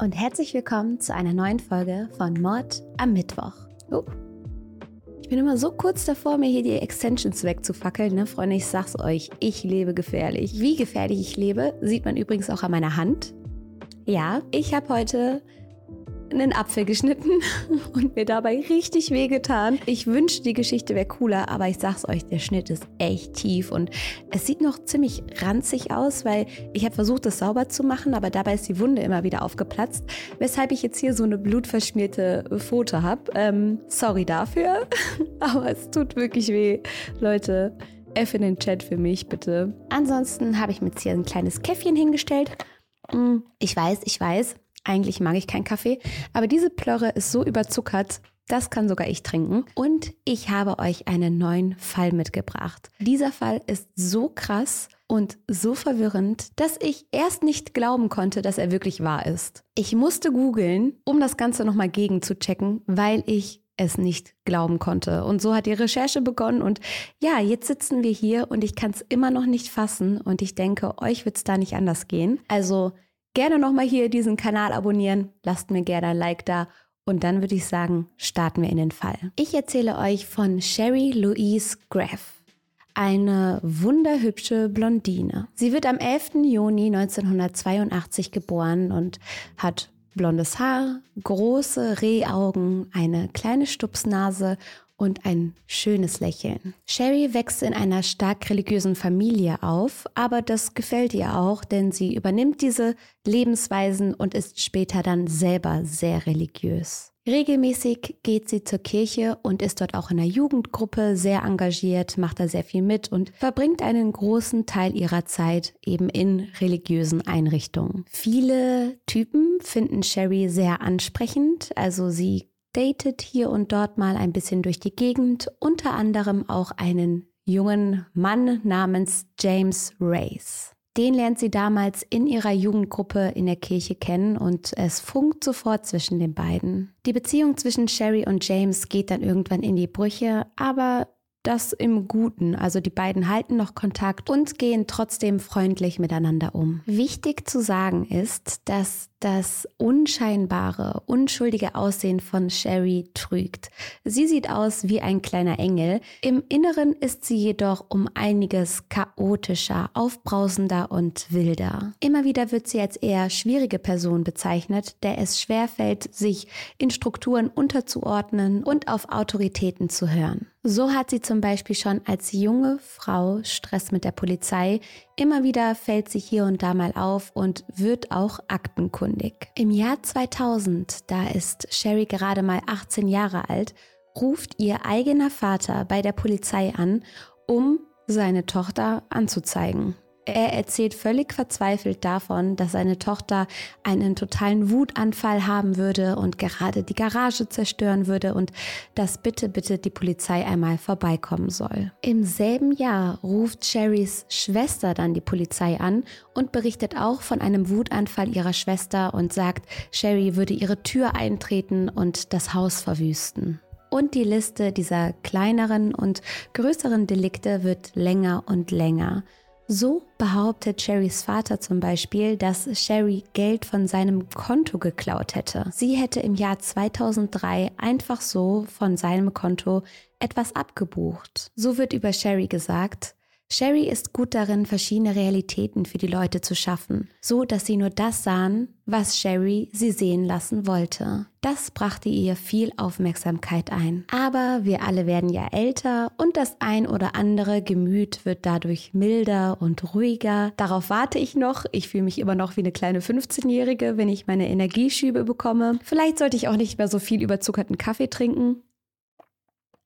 und herzlich willkommen zu einer neuen Folge von Mord am Mittwoch. Oh. Ich bin immer so kurz davor, mir hier die Extensions wegzufackeln, ne, Freunde. Ich sag's euch, ich lebe gefährlich. Wie gefährlich ich lebe, sieht man übrigens auch an meiner Hand. Ja, ich habe heute einen Apfel geschnitten und mir dabei richtig wehgetan. Ich wünschte, die Geschichte wäre cooler, aber ich sag's euch, der Schnitt ist echt tief und es sieht noch ziemlich ranzig aus, weil ich habe versucht, das sauber zu machen, aber dabei ist die Wunde immer wieder aufgeplatzt, weshalb ich jetzt hier so eine blutverschmierte Foto habe. Ähm, sorry dafür, aber es tut wirklich weh. Leute, F in den Chat für mich, bitte. Ansonsten habe ich mir jetzt hier ein kleines Käffchen hingestellt. Mm, ich weiß, ich weiß, eigentlich mag ich keinen Kaffee, aber diese Plörre ist so überzuckert, das kann sogar ich trinken. Und ich habe euch einen neuen Fall mitgebracht. Dieser Fall ist so krass und so verwirrend, dass ich erst nicht glauben konnte, dass er wirklich wahr ist. Ich musste googeln, um das Ganze nochmal gegen zu checken, weil ich es nicht glauben konnte. Und so hat die Recherche begonnen. Und ja, jetzt sitzen wir hier und ich kann es immer noch nicht fassen. Und ich denke, euch wird es da nicht anders gehen. Also gerne nochmal hier diesen Kanal abonnieren, lasst mir gerne ein Like da und dann würde ich sagen, starten wir in den Fall. Ich erzähle euch von Sherry Louise Graff. Eine wunderhübsche Blondine. Sie wird am 11. Juni 1982 geboren und hat blondes Haar, große Rehaugen, eine kleine Stupsnase und ein schönes Lächeln. Sherry wächst in einer stark religiösen Familie auf, aber das gefällt ihr auch, denn sie übernimmt diese Lebensweisen und ist später dann selber sehr religiös. Regelmäßig geht sie zur Kirche und ist dort auch in der Jugendgruppe sehr engagiert, macht da sehr viel mit und verbringt einen großen Teil ihrer Zeit eben in religiösen Einrichtungen. Viele Typen finden Sherry sehr ansprechend, also sie datet hier und dort mal ein bisschen durch die Gegend, unter anderem auch einen jungen Mann namens James Race. Den lernt sie damals in ihrer Jugendgruppe in der Kirche kennen und es funkt sofort zwischen den beiden. Die Beziehung zwischen Sherry und James geht dann irgendwann in die Brüche, aber das im Guten. Also die beiden halten noch Kontakt und gehen trotzdem freundlich miteinander um. Wichtig zu sagen ist, dass das unscheinbare, unschuldige Aussehen von Sherry trügt. Sie sieht aus wie ein kleiner Engel. Im Inneren ist sie jedoch um einiges chaotischer, aufbrausender und wilder. Immer wieder wird sie als eher schwierige Person bezeichnet, der es schwerfällt, sich in Strukturen unterzuordnen und auf Autoritäten zu hören. So hat sie zum Beispiel schon als junge Frau Stress mit der Polizei. Immer wieder fällt sie hier und da mal auf und wird auch aktenkundig. Im Jahr 2000, da ist Sherry gerade mal 18 Jahre alt, ruft ihr eigener Vater bei der Polizei an, um seine Tochter anzuzeigen. Er erzählt völlig verzweifelt davon, dass seine Tochter einen totalen Wutanfall haben würde und gerade die Garage zerstören würde und dass bitte, bitte die Polizei einmal vorbeikommen soll. Im selben Jahr ruft Sherrys Schwester dann die Polizei an und berichtet auch von einem Wutanfall ihrer Schwester und sagt, Sherry würde ihre Tür eintreten und das Haus verwüsten. Und die Liste dieser kleineren und größeren Delikte wird länger und länger. So behauptet Sherrys Vater zum Beispiel, dass Sherry Geld von seinem Konto geklaut hätte. Sie hätte im Jahr 2003 einfach so von seinem Konto etwas abgebucht. So wird über Sherry gesagt, Sherry ist gut darin, verschiedene Realitäten für die Leute zu schaffen, so dass sie nur das sahen, was Sherry sie sehen lassen wollte. Das brachte ihr viel Aufmerksamkeit ein. Aber wir alle werden ja älter und das ein oder andere Gemüt wird dadurch milder und ruhiger. Darauf warte ich noch. Ich fühle mich immer noch wie eine kleine 15-Jährige, wenn ich meine Energieschübe bekomme. Vielleicht sollte ich auch nicht mehr so viel überzuckerten Kaffee trinken.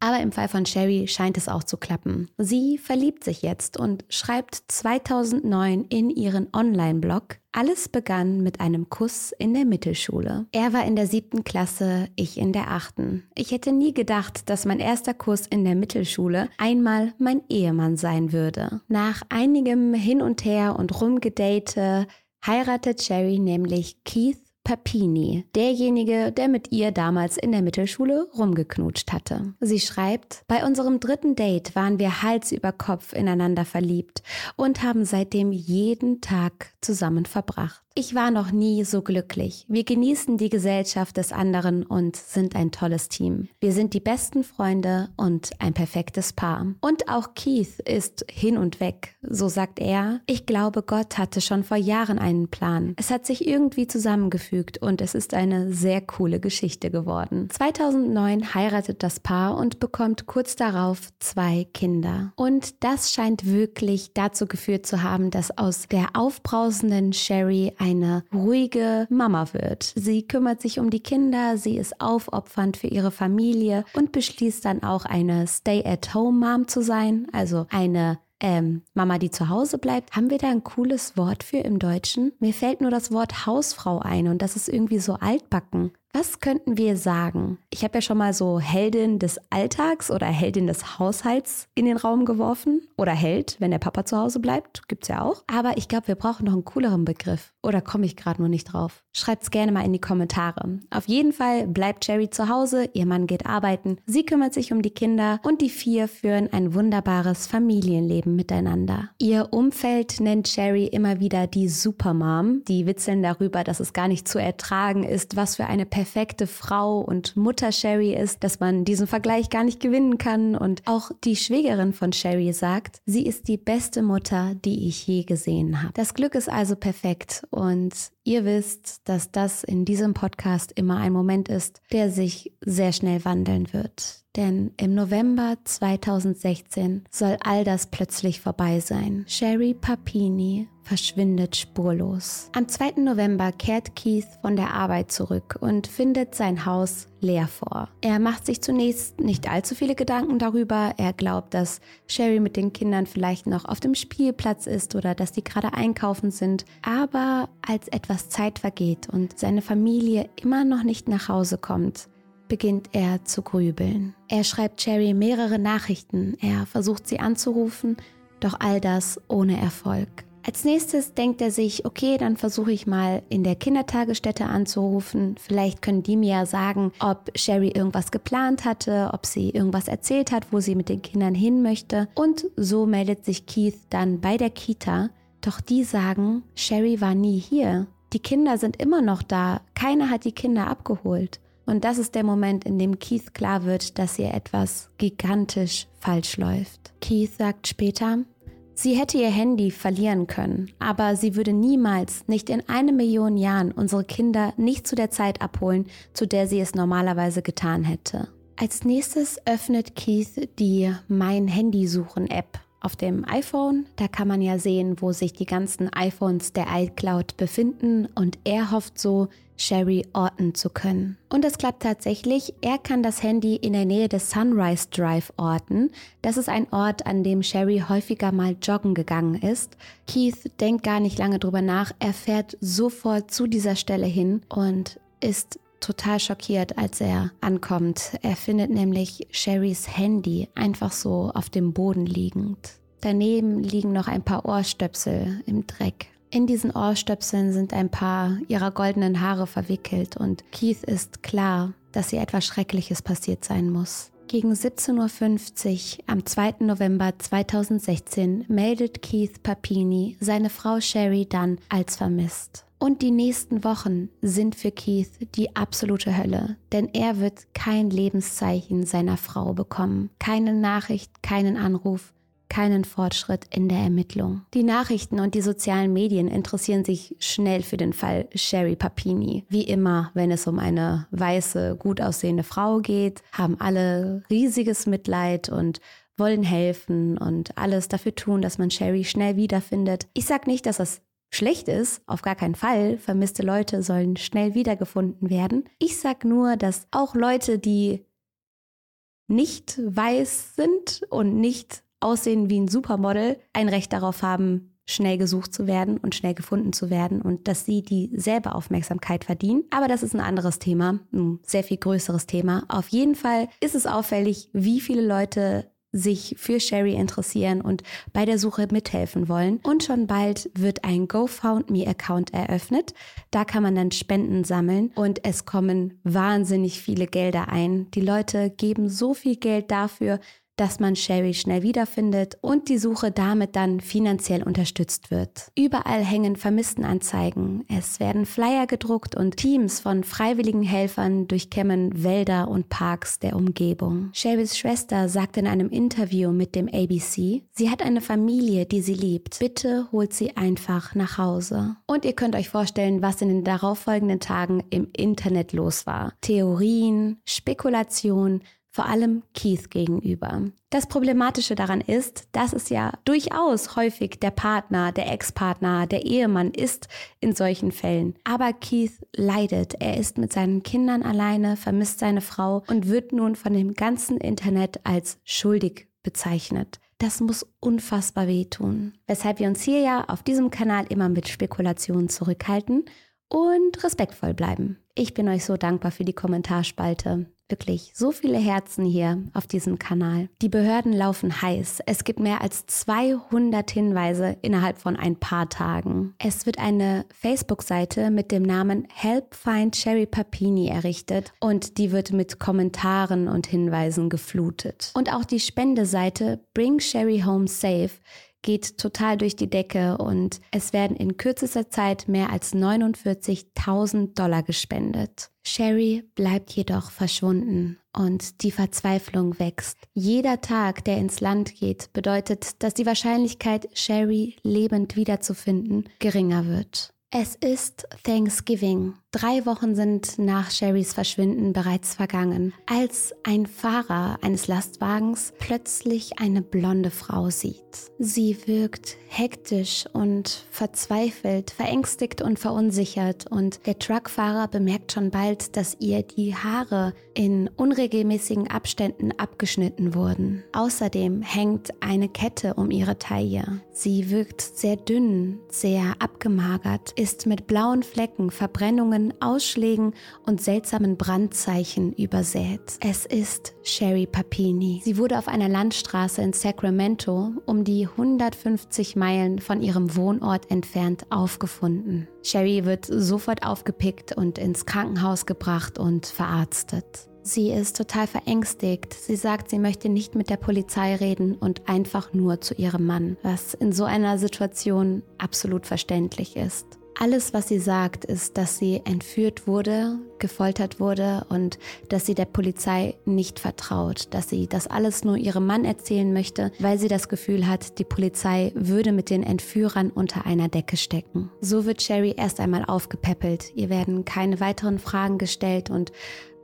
Aber im Fall von Sherry scheint es auch zu klappen. Sie verliebt sich jetzt und schreibt 2009 in ihren Online-Blog, alles begann mit einem Kuss in der Mittelschule. Er war in der siebten Klasse, ich in der achten. Ich hätte nie gedacht, dass mein erster Kuss in der Mittelschule einmal mein Ehemann sein würde. Nach einigem Hin und Her und Rumgedate heiratet Sherry nämlich Keith Papini, derjenige, der mit ihr damals in der Mittelschule rumgeknutscht hatte. Sie schreibt, bei unserem dritten Date waren wir Hals über Kopf ineinander verliebt und haben seitdem jeden Tag zusammen verbracht. Ich war noch nie so glücklich. Wir genießen die Gesellschaft des anderen und sind ein tolles Team. Wir sind die besten Freunde und ein perfektes Paar. Und auch Keith ist hin und weg. So sagt er, ich glaube, Gott hatte schon vor Jahren einen Plan. Es hat sich irgendwie zusammengefügt und es ist eine sehr coole Geschichte geworden. 2009 heiratet das Paar und bekommt kurz darauf zwei Kinder. Und das scheint wirklich dazu geführt zu haben, dass aus der aufbrausenden Sherry eine ruhige Mama wird. Sie kümmert sich um die Kinder, sie ist aufopfernd für ihre Familie und beschließt dann auch eine Stay-at-home-Mom zu sein, also eine ähm, Mama, die zu Hause bleibt. Haben wir da ein cooles Wort für im Deutschen? Mir fällt nur das Wort Hausfrau ein und das ist irgendwie so altbacken. Was könnten wir sagen? Ich habe ja schon mal so Heldin des Alltags oder Heldin des Haushalts in den Raum geworfen. Oder Held, wenn der Papa zu Hause bleibt. Gibt's ja auch. Aber ich glaube, wir brauchen noch einen cooleren Begriff. Oder komme ich gerade nur nicht drauf? Schreibt's gerne mal in die Kommentare. Auf jeden Fall bleibt Cherry zu Hause, ihr Mann geht arbeiten, sie kümmert sich um die Kinder und die vier führen ein wunderbares Familienleben miteinander. Ihr Umfeld nennt Cherry immer wieder die Supermom. Die witzeln darüber, dass es gar nicht zu ertragen ist, was für eine perfekte Frau und Mutter Sherry ist, dass man diesen Vergleich gar nicht gewinnen kann. Und auch die Schwägerin von Sherry sagt, sie ist die beste Mutter, die ich je gesehen habe. Das Glück ist also perfekt und ihr wisst, dass das in diesem Podcast immer ein Moment ist, der sich sehr schnell wandeln wird. Denn im November 2016 soll all das plötzlich vorbei sein. Sherry Papini verschwindet spurlos. Am 2. November kehrt Keith von der Arbeit zurück und findet sein Haus leer vor. Er macht sich zunächst nicht allzu viele Gedanken darüber. Er glaubt, dass Sherry mit den Kindern vielleicht noch auf dem Spielplatz ist oder dass die gerade einkaufen sind. Aber als etwas Zeit vergeht und seine Familie immer noch nicht nach Hause kommt, beginnt er zu grübeln. Er schreibt Cherry mehrere Nachrichten, er versucht sie anzurufen, doch all das ohne Erfolg. Als nächstes denkt er sich, okay, dann versuche ich mal in der Kindertagesstätte anzurufen. Vielleicht können die mir ja sagen, ob Sherry irgendwas geplant hatte, ob sie irgendwas erzählt hat, wo sie mit den Kindern hin möchte. Und so meldet sich Keith dann bei der Kita. Doch die sagen, Sherry war nie hier. Die Kinder sind immer noch da. Keiner hat die Kinder abgeholt. Und das ist der Moment, in dem Keith klar wird, dass hier etwas gigantisch falsch läuft. Keith sagt später, sie hätte ihr Handy verlieren können, aber sie würde niemals, nicht in eine Million Jahren, unsere Kinder nicht zu der Zeit abholen, zu der sie es normalerweise getan hätte. Als nächstes öffnet Keith die Mein Handy suchen App auf dem iPhone. Da kann man ja sehen, wo sich die ganzen iPhones der iCloud befinden und er hofft so, Sherry orten zu können. Und es klappt tatsächlich. Er kann das Handy in der Nähe des Sunrise Drive orten. Das ist ein Ort, an dem Sherry häufiger mal joggen gegangen ist. Keith denkt gar nicht lange drüber nach. Er fährt sofort zu dieser Stelle hin und ist total schockiert, als er ankommt. Er findet nämlich Sherrys Handy einfach so auf dem Boden liegend. Daneben liegen noch ein paar Ohrstöpsel im Dreck. In diesen Ohrstöpseln sind ein paar ihrer goldenen Haare verwickelt und Keith ist klar, dass ihr etwas Schreckliches passiert sein muss. Gegen 17.50 Uhr am 2. November 2016 meldet Keith Papini seine Frau Sherry dann als vermisst. Und die nächsten Wochen sind für Keith die absolute Hölle, denn er wird kein Lebenszeichen seiner Frau bekommen, keine Nachricht, keinen Anruf, keinen Fortschritt in der Ermittlung. Die Nachrichten und die sozialen Medien interessieren sich schnell für den Fall Sherry Papini. Wie immer, wenn es um eine weiße, gut aussehende Frau geht, haben alle riesiges Mitleid und wollen helfen und alles dafür tun, dass man Sherry schnell wiederfindet. Ich sage nicht, dass das schlecht ist, auf gar keinen Fall. Vermisste Leute sollen schnell wiedergefunden werden. Ich sage nur, dass auch Leute, die nicht weiß sind und nicht aussehen wie ein Supermodel, ein Recht darauf haben, schnell gesucht zu werden und schnell gefunden zu werden und dass sie dieselbe Aufmerksamkeit verdienen. Aber das ist ein anderes Thema, ein sehr viel größeres Thema. Auf jeden Fall ist es auffällig, wie viele Leute sich für Sherry interessieren und bei der Suche mithelfen wollen. Und schon bald wird ein GoFoundMe-Account eröffnet. Da kann man dann Spenden sammeln und es kommen wahnsinnig viele Gelder ein. Die Leute geben so viel Geld dafür, dass man Sherry schnell wiederfindet und die Suche damit dann finanziell unterstützt wird. Überall hängen Vermisstenanzeigen. Es werden Flyer gedruckt und Teams von freiwilligen Helfern durchkämmen Wälder und Parks der Umgebung. Sherrys Schwester sagt in einem Interview mit dem ABC, sie hat eine Familie, die sie liebt. Bitte holt sie einfach nach Hause. Und ihr könnt euch vorstellen, was in den darauffolgenden Tagen im Internet los war. Theorien, Spekulationen, vor allem Keith gegenüber. Das Problematische daran ist, dass es ja durchaus häufig der Partner, der Ex-Partner, der Ehemann ist in solchen Fällen. Aber Keith leidet. Er ist mit seinen Kindern alleine, vermisst seine Frau und wird nun von dem ganzen Internet als schuldig bezeichnet. Das muss unfassbar wehtun. Weshalb wir uns hier ja auf diesem Kanal immer mit Spekulationen zurückhalten und respektvoll bleiben. Ich bin euch so dankbar für die Kommentarspalte. Wirklich so viele Herzen hier auf diesem Kanal. Die Behörden laufen heiß. Es gibt mehr als 200 Hinweise innerhalb von ein paar Tagen. Es wird eine Facebook-Seite mit dem Namen Help Find Sherry Papini errichtet und die wird mit Kommentaren und Hinweisen geflutet. Und auch die Spendeseite Bring Sherry Home Safe geht total durch die Decke und es werden in kürzester Zeit mehr als 49.000 Dollar gespendet. Sherry bleibt jedoch verschwunden und die Verzweiflung wächst. Jeder Tag, der ins Land geht, bedeutet, dass die Wahrscheinlichkeit, Sherry lebend wiederzufinden, geringer wird. Es ist Thanksgiving. Drei Wochen sind nach Sherrys Verschwinden bereits vergangen, als ein Fahrer eines Lastwagens plötzlich eine blonde Frau sieht. Sie wirkt hektisch und verzweifelt, verängstigt und verunsichert und der Truckfahrer bemerkt schon bald, dass ihr die Haare in unregelmäßigen Abständen abgeschnitten wurden. Außerdem hängt eine Kette um ihre Taille. Sie wirkt sehr dünn, sehr abgemagert, ist mit blauen Flecken, Verbrennungen Blutungen, Ausschlägen und seltsamen Brandzeichen übersät. Es ist Sherry Papini. Sie wurde auf einer Landstraße in Sacramento, um die 150 Meilen von ihrem Wohnort entfernt, aufgefunden. Sherry wird sofort aufgepickt und ins Krankenhaus gebracht und verarztet. Sie ist total verängstigt. Sie sagt, sie möchte nicht mit der Polizei reden und einfach nur zu ihrem Mann, was in so einer Situation absolut verständlich ist. Alles, was sie sagt, ist, dass sie entführt wurde, gefoltert wurde und dass sie der Polizei nicht vertraut, dass sie das alles nur ihrem Mann erzählen möchte, weil sie das Gefühl hat, die Polizei würde mit den Entführern unter einer Decke stecken. So wird Sherry erst einmal aufgepäppelt. Ihr werden keine weiteren Fragen gestellt und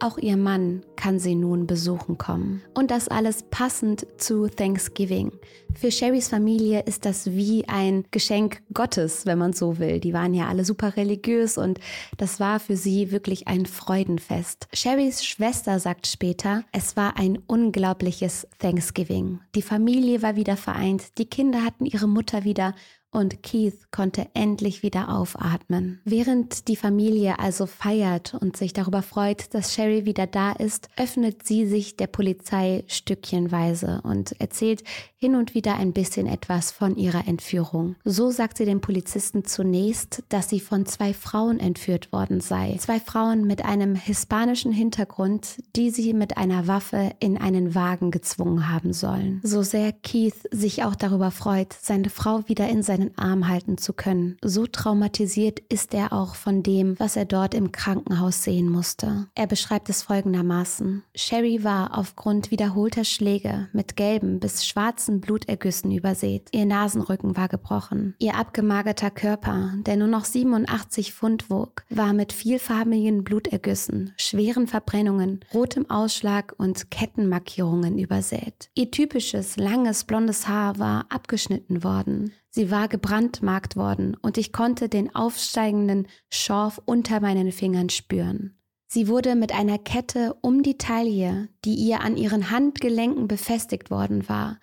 auch ihr Mann kann sie nun besuchen kommen. Und das alles passend zu Thanksgiving. Für Sherrys Familie ist das wie ein Geschenk Gottes, wenn man so will. Die waren ja alle super religiös und das war für sie wirklich ein Freudenfest. Sherrys Schwester sagt später, es war ein unglaubliches Thanksgiving. Die Familie war wieder vereint, die Kinder hatten ihre Mutter wieder und Keith konnte endlich wieder aufatmen. Während die Familie also feiert und sich darüber freut, dass Sherry wieder da ist, öffnet sie sich der Polizei stückchenweise und erzählt hin und wieder ein bisschen etwas von ihrer Entführung. So sagt sie den Polizisten zunächst, dass sie von zwei Frauen entführt worden sei. Zwei Frauen mit einem hispanischen Hintergrund, die sie mit einer Waffe in einen Wagen gezwungen haben sollen. So sehr Keith sich auch darüber freut, seine Frau wieder in sein seinen Arm halten zu können. So traumatisiert ist er auch von dem, was er dort im Krankenhaus sehen musste. Er beschreibt es folgendermaßen. Sherry war aufgrund wiederholter Schläge mit gelben bis schwarzen Blutergüssen übersät. Ihr Nasenrücken war gebrochen. Ihr abgemagerter Körper, der nur noch 87 Pfund wog, war mit vielfarbigen Blutergüssen, schweren Verbrennungen, rotem Ausschlag und Kettenmarkierungen übersät. Ihr typisches, langes, blondes Haar war abgeschnitten worden. Sie war gebrandmarkt worden und ich konnte den aufsteigenden Schorf unter meinen Fingern spüren. Sie wurde mit einer Kette um die Taille, die ihr an ihren Handgelenken befestigt worden war,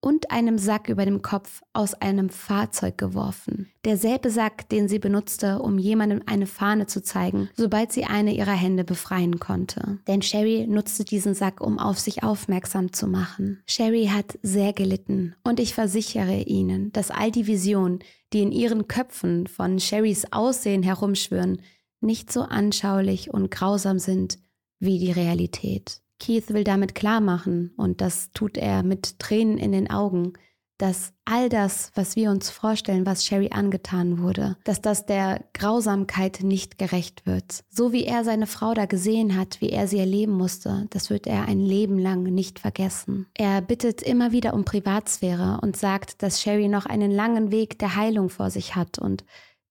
und einem Sack über dem Kopf aus einem Fahrzeug geworfen. Derselbe Sack, den sie benutzte, um jemandem eine Fahne zu zeigen, sobald sie eine ihrer Hände befreien konnte. Denn Sherry nutzte diesen Sack, um auf sich aufmerksam zu machen. Sherry hat sehr gelitten und ich versichere Ihnen, dass all die Visionen, die in ihren Köpfen von Sherrys Aussehen herumschwören, nicht so anschaulich und grausam sind wie die Realität. Keith will damit klar machen, und das tut er mit Tränen in den Augen, dass all das, was wir uns vorstellen, was Sherry angetan wurde, dass das der Grausamkeit nicht gerecht wird. So wie er seine Frau da gesehen hat, wie er sie erleben musste, das wird er ein Leben lang nicht vergessen. Er bittet immer wieder um Privatsphäre und sagt, dass Sherry noch einen langen Weg der Heilung vor sich hat und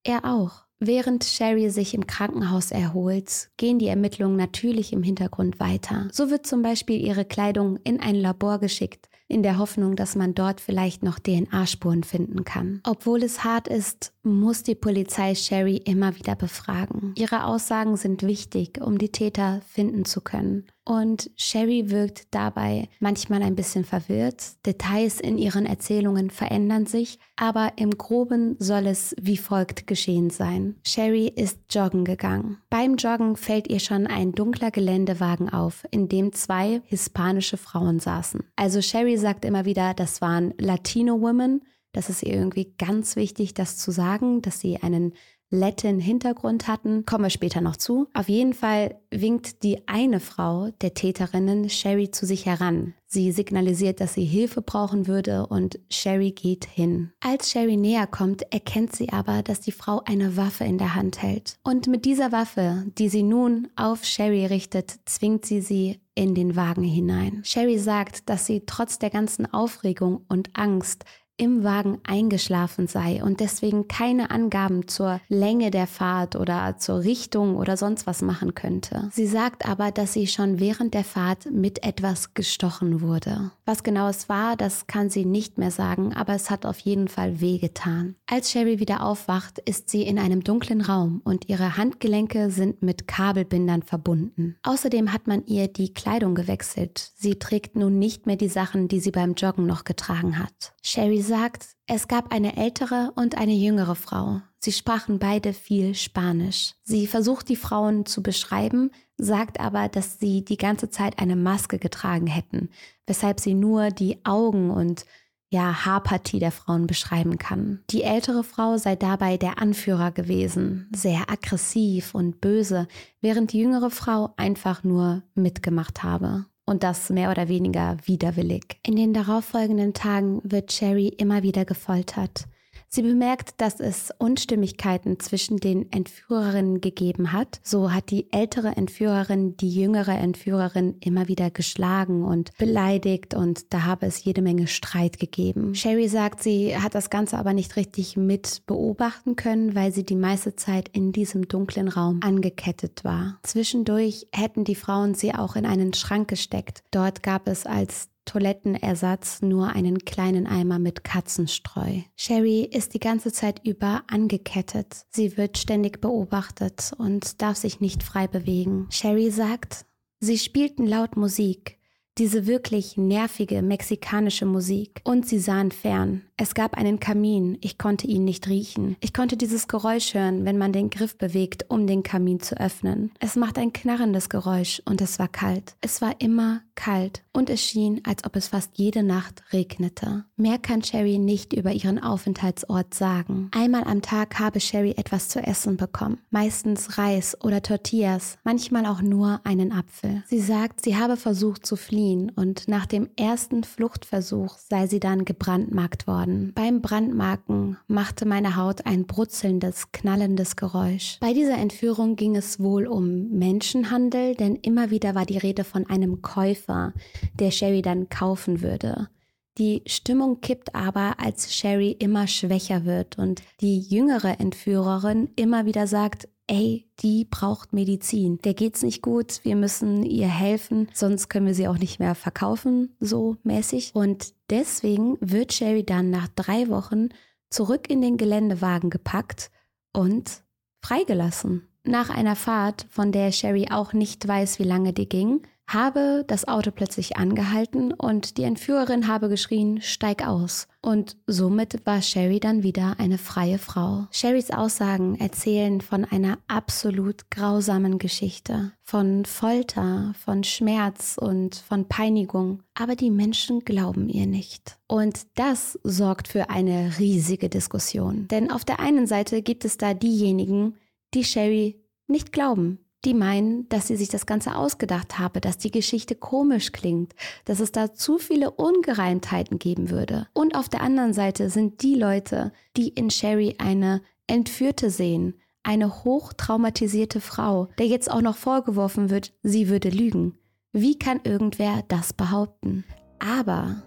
er auch. Während Sherry sich im Krankenhaus erholt, gehen die Ermittlungen natürlich im Hintergrund weiter. So wird zum Beispiel ihre Kleidung in ein Labor geschickt, in der Hoffnung, dass man dort vielleicht noch DNA-Spuren finden kann. Obwohl es hart ist, muss die Polizei Sherry immer wieder befragen. Ihre Aussagen sind wichtig, um die Täter finden zu können. Und Sherry wirkt dabei manchmal ein bisschen verwirrt. Details in ihren Erzählungen verändern sich, aber im groben soll es wie folgt geschehen sein. Sherry ist joggen gegangen. Beim Joggen fällt ihr schon ein dunkler Geländewagen auf, in dem zwei hispanische Frauen saßen. Also Sherry sagt immer wieder, das waren Latino Women. Das ist ihr irgendwie ganz wichtig, das zu sagen, dass sie einen Latin-Hintergrund hatten. Kommen wir später noch zu. Auf jeden Fall winkt die eine Frau der Täterinnen Sherry zu sich heran. Sie signalisiert, dass sie Hilfe brauchen würde und Sherry geht hin. Als Sherry näher kommt, erkennt sie aber, dass die Frau eine Waffe in der Hand hält. Und mit dieser Waffe, die sie nun auf Sherry richtet, zwingt sie sie in den Wagen hinein. Sherry sagt, dass sie trotz der ganzen Aufregung und Angst im Wagen eingeschlafen sei und deswegen keine Angaben zur Länge der Fahrt oder zur Richtung oder sonst was machen könnte. Sie sagt aber, dass sie schon während der Fahrt mit etwas gestochen wurde. Was genau es war, das kann sie nicht mehr sagen, aber es hat auf jeden Fall wehgetan. Als Sherry wieder aufwacht, ist sie in einem dunklen Raum und ihre Handgelenke sind mit Kabelbindern verbunden. Außerdem hat man ihr die Kleidung gewechselt. Sie trägt nun nicht mehr die Sachen, die sie beim Joggen noch getragen hat. Sherry sagt, es gab eine ältere und eine jüngere Frau. Sie sprachen beide viel Spanisch. Sie versucht die Frauen zu beschreiben, sagt aber, dass sie die ganze Zeit eine Maske getragen hätten, weshalb sie nur die Augen und ja, Haarpartie der Frauen beschreiben kann. Die ältere Frau sei dabei der Anführer gewesen, sehr aggressiv und böse, während die jüngere Frau einfach nur mitgemacht habe und das mehr oder weniger widerwillig. In den darauffolgenden Tagen wird Sherry immer wieder gefoltert. Sie bemerkt, dass es Unstimmigkeiten zwischen den Entführerinnen gegeben hat. So hat die ältere Entführerin die jüngere Entführerin immer wieder geschlagen und beleidigt und da habe es jede Menge Streit gegeben. Sherry sagt, sie hat das Ganze aber nicht richtig mit beobachten können, weil sie die meiste Zeit in diesem dunklen Raum angekettet war. Zwischendurch hätten die Frauen sie auch in einen Schrank gesteckt. Dort gab es als Toilettenersatz nur einen kleinen Eimer mit Katzenstreu. Sherry ist die ganze Zeit über angekettet. Sie wird ständig beobachtet und darf sich nicht frei bewegen. Sherry sagt, sie spielten laut Musik, diese wirklich nervige mexikanische Musik. Und sie sahen fern. Es gab einen Kamin, ich konnte ihn nicht riechen. Ich konnte dieses Geräusch hören, wenn man den Griff bewegt, um den Kamin zu öffnen. Es macht ein knarrendes Geräusch und es war kalt. Es war immer kalt und es schien, als ob es fast jede Nacht regnete. Mehr kann Sherry nicht über ihren Aufenthaltsort sagen. Einmal am Tag habe Sherry etwas zu essen bekommen. Meistens Reis oder Tortillas, manchmal auch nur einen Apfel. Sie sagt, sie habe versucht zu fliehen und nach dem ersten Fluchtversuch sei sie dann gebrandmarkt worden worden. Beim Brandmarken machte meine Haut ein brutzelndes, knallendes Geräusch. Bei dieser Entführung ging es wohl um Menschenhandel, denn immer wieder war die Rede von einem Käufer, der Sherry dann kaufen würde. Die Stimmung kippt aber, als Sherry immer schwächer wird und die jüngere Entführerin immer wieder sagt, ey, die braucht Medizin. Der geht's nicht gut, wir müssen ihr helfen, sonst können wir sie auch nicht mehr verkaufen, so mäßig. Und deswegen wird Sherry dann nach drei Wochen zurück in den Geländewagen gepackt und freigelassen. nach einer Fahrt, von der Sherry auch nicht weiß, wie lange die ging, habe das Auto plötzlich angehalten und die Entführerin habe geschrien, steig aus. Und somit war Sherry dann wieder eine freie Frau. Sherrys Aussagen erzählen von einer absolut grausamen Geschichte, von Folter, von Schmerz und von Peinigung. Aber die Menschen glauben ihr nicht. Und das sorgt für eine riesige Diskussion. Denn auf der einen Seite gibt es da diejenigen, die Sherry nicht glauben, die meinen, dass sie sich das Ganze ausgedacht habe, dass die Geschichte komisch klingt, dass es da zu viele Ungereimtheiten geben würde. Und auf der anderen Seite sind die Leute, die in Sherry eine Entführte sehen, eine hochtraumatisierte Frau, der jetzt auch noch vorgeworfen wird, sie würde lügen. Wie kann irgendwer das behaupten? Aber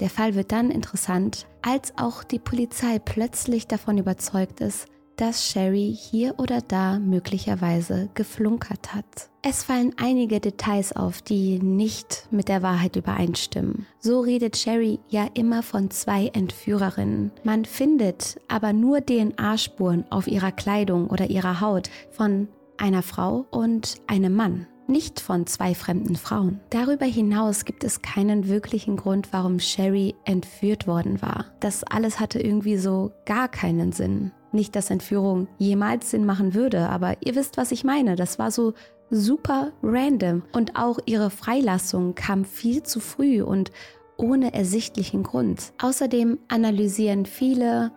der Fall wird dann interessant, als auch die Polizei plötzlich davon überzeugt ist, dass Sherry hier oder da möglicherweise geflunkert hat. Es fallen einige Details auf, die nicht mit der Wahrheit übereinstimmen. So redet Sherry ja immer von zwei Entführerinnen. Man findet aber nur DNA-Spuren auf ihrer Kleidung oder ihrer Haut von einer Frau und einem Mann nicht von zwei fremden Frauen. Darüber hinaus gibt es keinen wirklichen Grund, warum Sherry entführt worden war. Das alles hatte irgendwie so gar keinen Sinn. Nicht, dass Entführung jemals Sinn machen würde, aber ihr wisst, was ich meine. Das war so super random. Und auch ihre Freilassung kam viel zu früh und ohne ersichtlichen Grund. Außerdem analysieren viele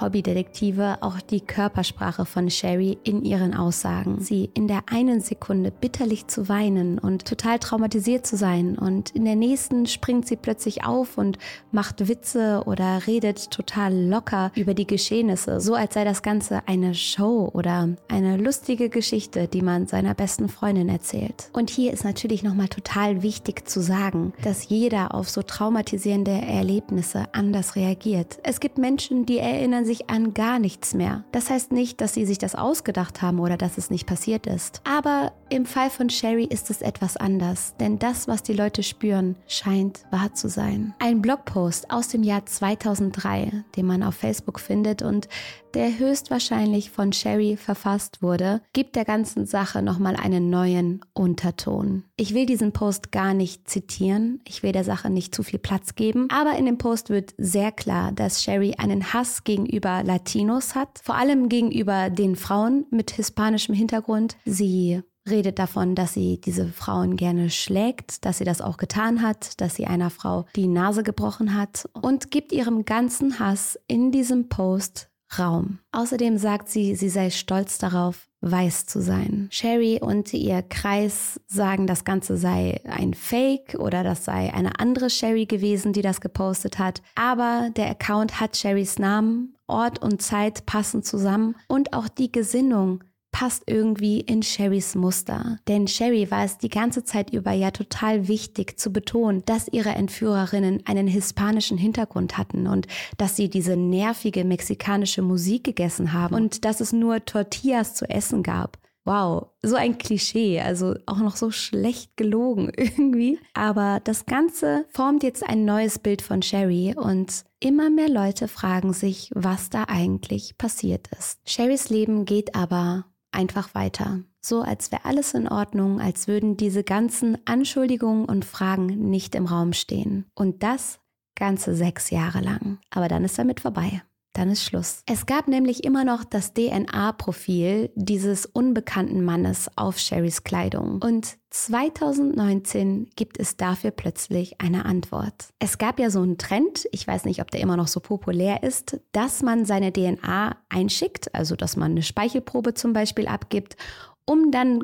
Hobbydetektive auch die Körpersprache von Sherry in ihren Aussagen. Sie in der einen Sekunde bitterlich zu weinen und total traumatisiert zu sein und in der nächsten springt sie plötzlich auf und macht Witze oder redet total locker über die Geschehnisse, so als sei das Ganze eine Show oder eine lustige Geschichte, die man seiner besten Freundin erzählt. Und hier ist natürlich nochmal total wichtig zu sagen, dass jeder auf so traumatisierende Erlebnisse anders reagiert. Es gibt Menschen, die erinnern erinnern sich an gar nichts mehr. Das heißt nicht, dass sie sich das ausgedacht haben oder dass es nicht passiert ist. Aber im Fall von Sherry ist es etwas anders, denn das, was die Leute spüren, scheint wahr zu sein. Ein Blogpost aus dem Jahr 2003, den man auf Facebook findet und der höchstwahrscheinlich von Sherry verfasst wurde, gibt der ganzen Sache nochmal einen neuen Unterton. Ich will diesen Post gar nicht zitieren, ich will der Sache nicht zu viel Platz geben, aber in dem Post wird sehr klar, dass Sherry einen Hass gegenüber Latinos hat, vor allem gegenüber den Frauen mit hispanischem Hintergrund. Sie redet davon, dass sie diese Frauen gerne schlägt, dass sie das auch getan hat, dass sie einer Frau die Nase gebrochen hat und gibt ihrem ganzen Hass in diesem Post Raum. Außerdem sagt sie, sie sei stolz darauf, weiß zu sein. Sherry und ihr Kreis sagen, das Ganze sei ein Fake oder das sei eine andere Sherry gewesen, die das gepostet hat. Aber der Account hat Sherrys Namen, Ort und Zeit passen zusammen und auch die Gesinnung passt irgendwie in Sherrys Muster. Denn Sherry war es die ganze Zeit über ja total wichtig zu betonen, dass ihre Entführerinnen einen hispanischen Hintergrund hatten und dass sie diese nervige mexikanische Musik gegessen haben und dass es nur Tortillas zu essen gab. Wow, so ein Klischee, also auch noch so schlecht gelogen irgendwie. Aber das Ganze formt jetzt ein neues Bild von Sherry und immer mehr Leute fragen sich, was da eigentlich passiert ist. Sherrys Leben geht aber einfach weiter. So als wäre alles in Ordnung, als würden diese ganzen Anschuldigungen und Fragen nicht im Raum stehen. Und das ganze sechs Jahre lang. Aber dann ist damit vorbei dann ist Schluss. Es gab nämlich immer noch das DNA-Profil dieses unbekannten Mannes auf Sherrys Kleidung. Und 2019 gibt es dafür plötzlich eine Antwort. Es gab ja so einen Trend, ich weiß nicht, ob der immer noch so populär ist, dass man seine DNA einschickt, also dass man eine Speichelprobe zum Beispiel abgibt, um dann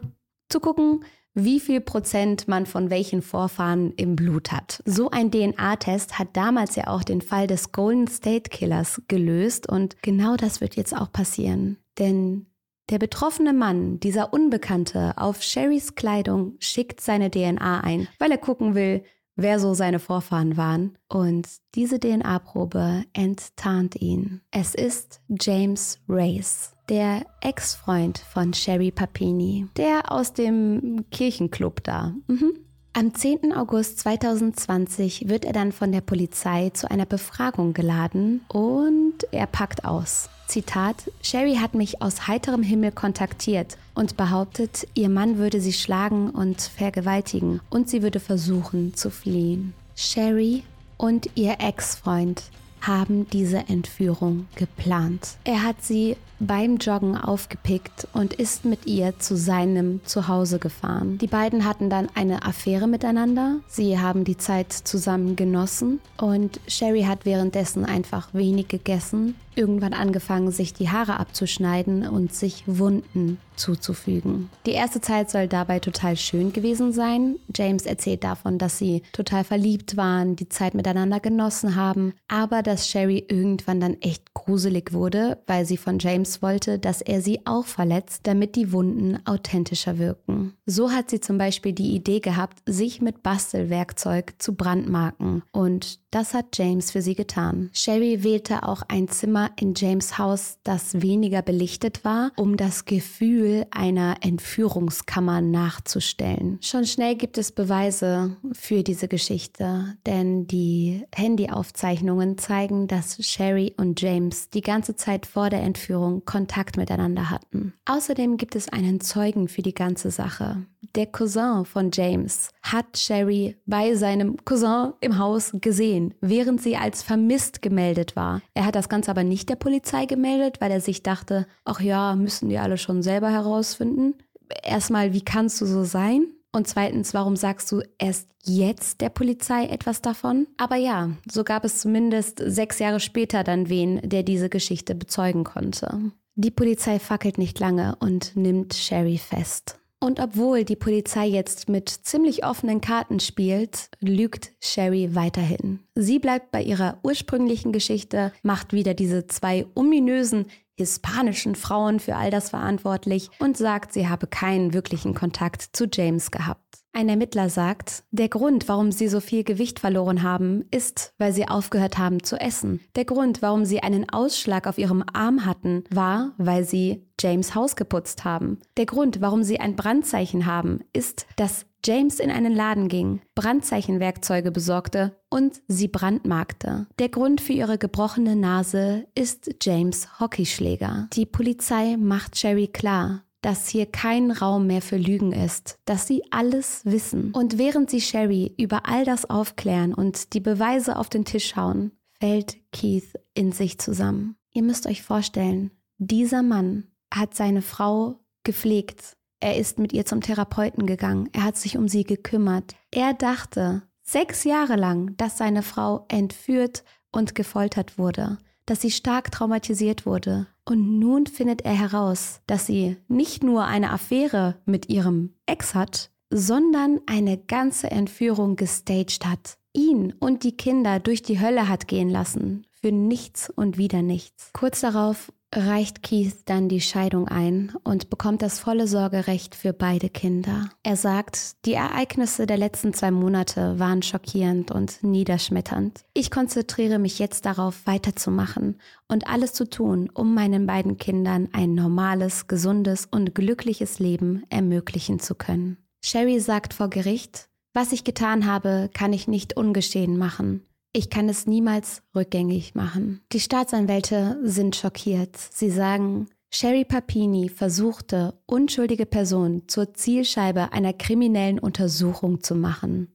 zu gucken, wie viel Prozent man von welchen Vorfahren im Blut hat. So ein DNA-Test hat damals ja auch den Fall des Golden State Killers gelöst und genau das wird jetzt auch passieren. Denn der betroffene Mann, dieser Unbekannte, auf Sherrys Kleidung schickt seine DNA ein, weil er gucken will, wer so seine Vorfahren waren. Und diese DNA-Probe enttarnt ihn. Es ist James Race, der Ex-Freund von Sherry Papini, der aus dem Kirchenclub da. Mhm. Am 10. August 2020 wird er dann von der Polizei zu einer Befragung geladen und er packt aus. Zitat, Sherry hat mich aus heiterem Himmel kontaktiert und behauptet, ihr Mann würde sie schlagen und vergewaltigen und sie würde versuchen zu fliehen. Sherry und ihr Ex-Freund haben diese Entführung geplant. Er hat sie beim Joggen aufgepickt und ist mit ihr zu seinem Zuhause gefahren. Die beiden hatten dann eine Affäre miteinander. Sie haben die Zeit zusammen genossen und Sherry hat währenddessen einfach wenig gegessen, irgendwann angefangen, sich die Haare abzuschneiden und sich Wunden zuzufügen. Die erste Zeit soll dabei total schön gewesen sein. James erzählt davon, dass sie total verliebt waren, die Zeit miteinander genossen haben, aber dass Sherry irgendwann dann echt gruselig wurde, weil sie von James wollte, dass er sie auch verletzt, damit die Wunden authentischer wirken. So hat sie zum Beispiel die Idee gehabt, sich mit Bastelwerkzeug zu brandmarken und das hat James für sie getan. Sherry wählte auch ein Zimmer in James Haus, das weniger belichtet war, um das Gefühl einer Entführungskammer nachzustellen. Schon schnell gibt es Beweise für diese Geschichte, denn die Handyaufzeichnungen zeigen, dass Sherry und James die ganze Zeit vor der Entführung Kontakt miteinander hatten. Außerdem gibt es einen Zeugen für die ganze Sache. Der Cousin von James hat Sherry bei seinem Cousin im Haus gesehen, während sie als vermisst gemeldet war. Er hat das Ganze aber nicht der Polizei gemeldet, weil er sich dachte, ach ja, müssen die alle schon selber herausfinden. Erstmal, wie kannst du so sein? Und zweitens, warum sagst du erst jetzt der Polizei etwas davon? Aber ja, so gab es zumindest sechs Jahre später dann wen, der diese Geschichte bezeugen konnte. Die Polizei fackelt nicht lange und nimmt Sherry fest. Und obwohl die Polizei jetzt mit ziemlich offenen Karten spielt, lügt Sherry weiterhin. Sie bleibt bei ihrer ursprünglichen Geschichte, macht wieder diese zwei ominösen hispanischen Frauen für all das verantwortlich und sagt, sie habe keinen wirklichen Kontakt zu James gehabt. Ein Ermittler sagt, der Grund, warum sie so viel Gewicht verloren haben, ist, weil sie aufgehört haben zu essen. Der Grund, warum sie einen Ausschlag auf ihrem Arm hatten, war, weil sie James Haus geputzt haben. Der Grund, warum sie ein Brandzeichen haben, ist, dass James in einen Laden ging, Brandzeichenwerkzeuge besorgte und sie brandmarkte. Der Grund für ihre gebrochene Nase ist James Hockeyschläger. Die Polizei macht Sherry klar, dass hier kein Raum mehr für Lügen ist, dass sie alles wissen. Und während sie Sherry über all das aufklären und die Beweise auf den Tisch hauen, fällt Keith in sich zusammen. Ihr müsst euch vorstellen, dieser Mann hat seine Frau gepflegt. Er ist mit ihr zum Therapeuten gegangen. Er hat sich um sie gekümmert. Er dachte sechs Jahre lang, dass seine Frau entführt und gefoltert wurde dass sie stark traumatisiert wurde. Und nun findet er heraus, dass sie nicht nur eine Affäre mit ihrem Ex hat, sondern eine ganze Entführung gestaged hat. Ihn und die Kinder durch die Hölle hat gehen lassen. Für nichts und wieder nichts. Kurz darauf reicht Keith dann die Scheidung ein und bekommt das volle Sorgerecht für beide Kinder. Er sagt, die Ereignisse der letzten zwei Monate waren schockierend und niederschmetternd. Ich konzentriere mich jetzt darauf, weiterzumachen und alles zu tun, um meinen beiden Kindern ein normales, gesundes und glückliches Leben ermöglichen zu können. Sherry sagt vor Gericht, was ich getan habe, kann ich nicht ungeschehen machen. Ich kann es niemals rückgängig machen. Die Staatsanwälte sind schockiert. Sie sagen, Sherry Papini versuchte, unschuldige Personen zur Zielscheibe einer kriminellen Untersuchung zu machen.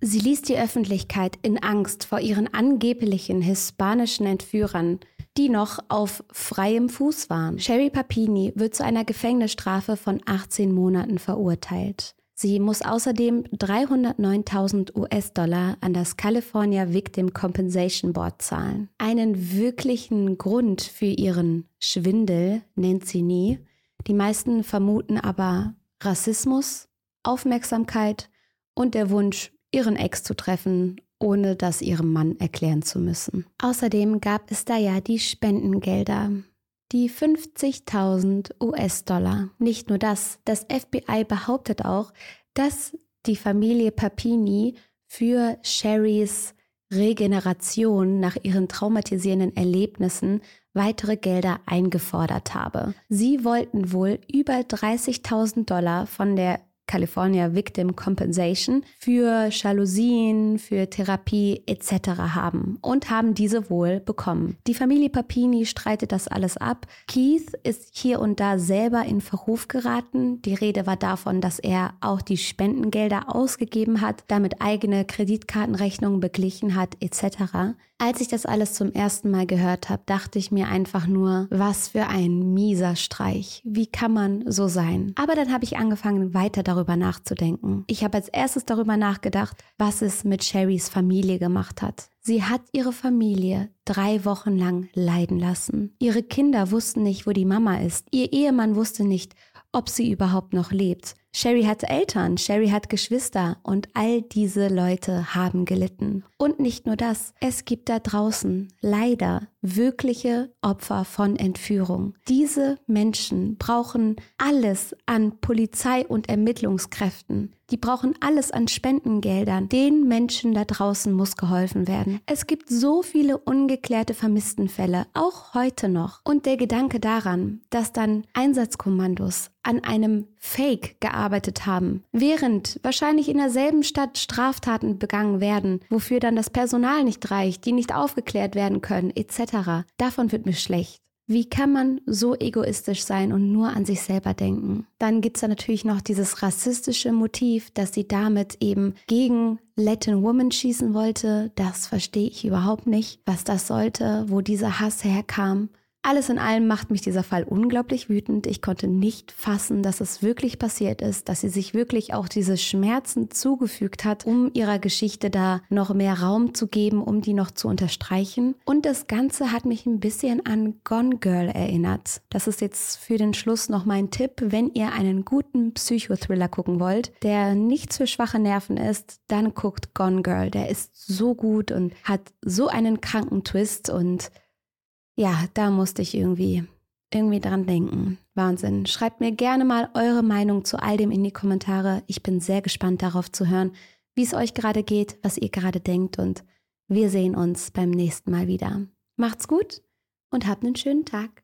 Sie ließ die Öffentlichkeit in Angst vor ihren angeblichen hispanischen Entführern, die noch auf freiem Fuß waren. Sherry Papini wird zu einer Gefängnisstrafe von 18 Monaten verurteilt. Sie muss außerdem 309.000 US-Dollar an das California Victim Compensation Board zahlen. Einen wirklichen Grund für ihren Schwindel nennt sie nie. Die meisten vermuten aber Rassismus, Aufmerksamkeit und der Wunsch, ihren Ex zu treffen, ohne das ihrem Mann erklären zu müssen. Außerdem gab es da ja die Spendengelder die 50.000 US-Dollar. Nicht nur das, das FBI behauptet auch, dass die Familie Papini für Sherrys Regeneration nach ihren traumatisierenden Erlebnissen weitere Gelder eingefordert habe. Sie wollten wohl über 30.000 Dollar von der California Victim Compensation für Jalousien, für Therapie etc. haben und haben diese wohl bekommen. Die Familie Papini streitet das alles ab. Keith ist hier und da selber in Verruf geraten. Die Rede war davon, dass er auch die Spendengelder ausgegeben hat, damit eigene Kreditkartenrechnungen beglichen hat etc. Als ich das alles zum ersten Mal gehört habe, dachte ich mir einfach nur, was für ein mieser Streich. Wie kann man so sein? Aber dann habe ich angefangen, weiter darüber nachzudenken. Ich habe als erstes darüber nachgedacht, was es mit Sherrys Familie gemacht hat. Sie hat ihre Familie drei Wochen lang leiden lassen. Ihre Kinder wussten nicht, wo die Mama ist. Ihr Ehemann wusste nicht, ob sie überhaupt noch lebt. Sherry hat Eltern, Sherry hat Geschwister und all diese Leute haben gelitten. Und nicht nur das, es gibt da draußen leider wirkliche Opfer von Entführung. Diese Menschen brauchen alles an Polizei und Ermittlungskräften. Die brauchen alles an Spendengeldern. Den Menschen da draußen muss geholfen werden. Es gibt so viele ungeklärte Vermisstenfälle, auch heute noch. Und der Gedanke daran, dass dann Einsatzkommandos an einem Fake gearbeitet haben, während wahrscheinlich in derselben Stadt Straftaten begangen werden, wofür dann das Personal nicht reicht, die nicht aufgeklärt werden können, etc. Davon wird mir schlecht. Wie kann man so egoistisch sein und nur an sich selber denken? Dann gibt es da natürlich noch dieses rassistische Motiv, dass sie damit eben gegen Latin Woman schießen wollte. Das verstehe ich überhaupt nicht, was das sollte, wo dieser Hass herkam. Alles in allem macht mich dieser Fall unglaublich wütend. Ich konnte nicht fassen, dass es wirklich passiert ist, dass sie sich wirklich auch diese Schmerzen zugefügt hat, um ihrer Geschichte da noch mehr Raum zu geben, um die noch zu unterstreichen. Und das Ganze hat mich ein bisschen an Gone Girl erinnert. Das ist jetzt für den Schluss noch mein Tipp, wenn ihr einen guten Psychothriller gucken wollt, der nicht für schwache Nerven ist, dann guckt Gone Girl. Der ist so gut und hat so einen kranken Twist und ja, da musste ich irgendwie, irgendwie dran denken. Wahnsinn. Schreibt mir gerne mal eure Meinung zu all dem in die Kommentare. Ich bin sehr gespannt darauf zu hören, wie es euch gerade geht, was ihr gerade denkt und wir sehen uns beim nächsten Mal wieder. Macht's gut und habt einen schönen Tag.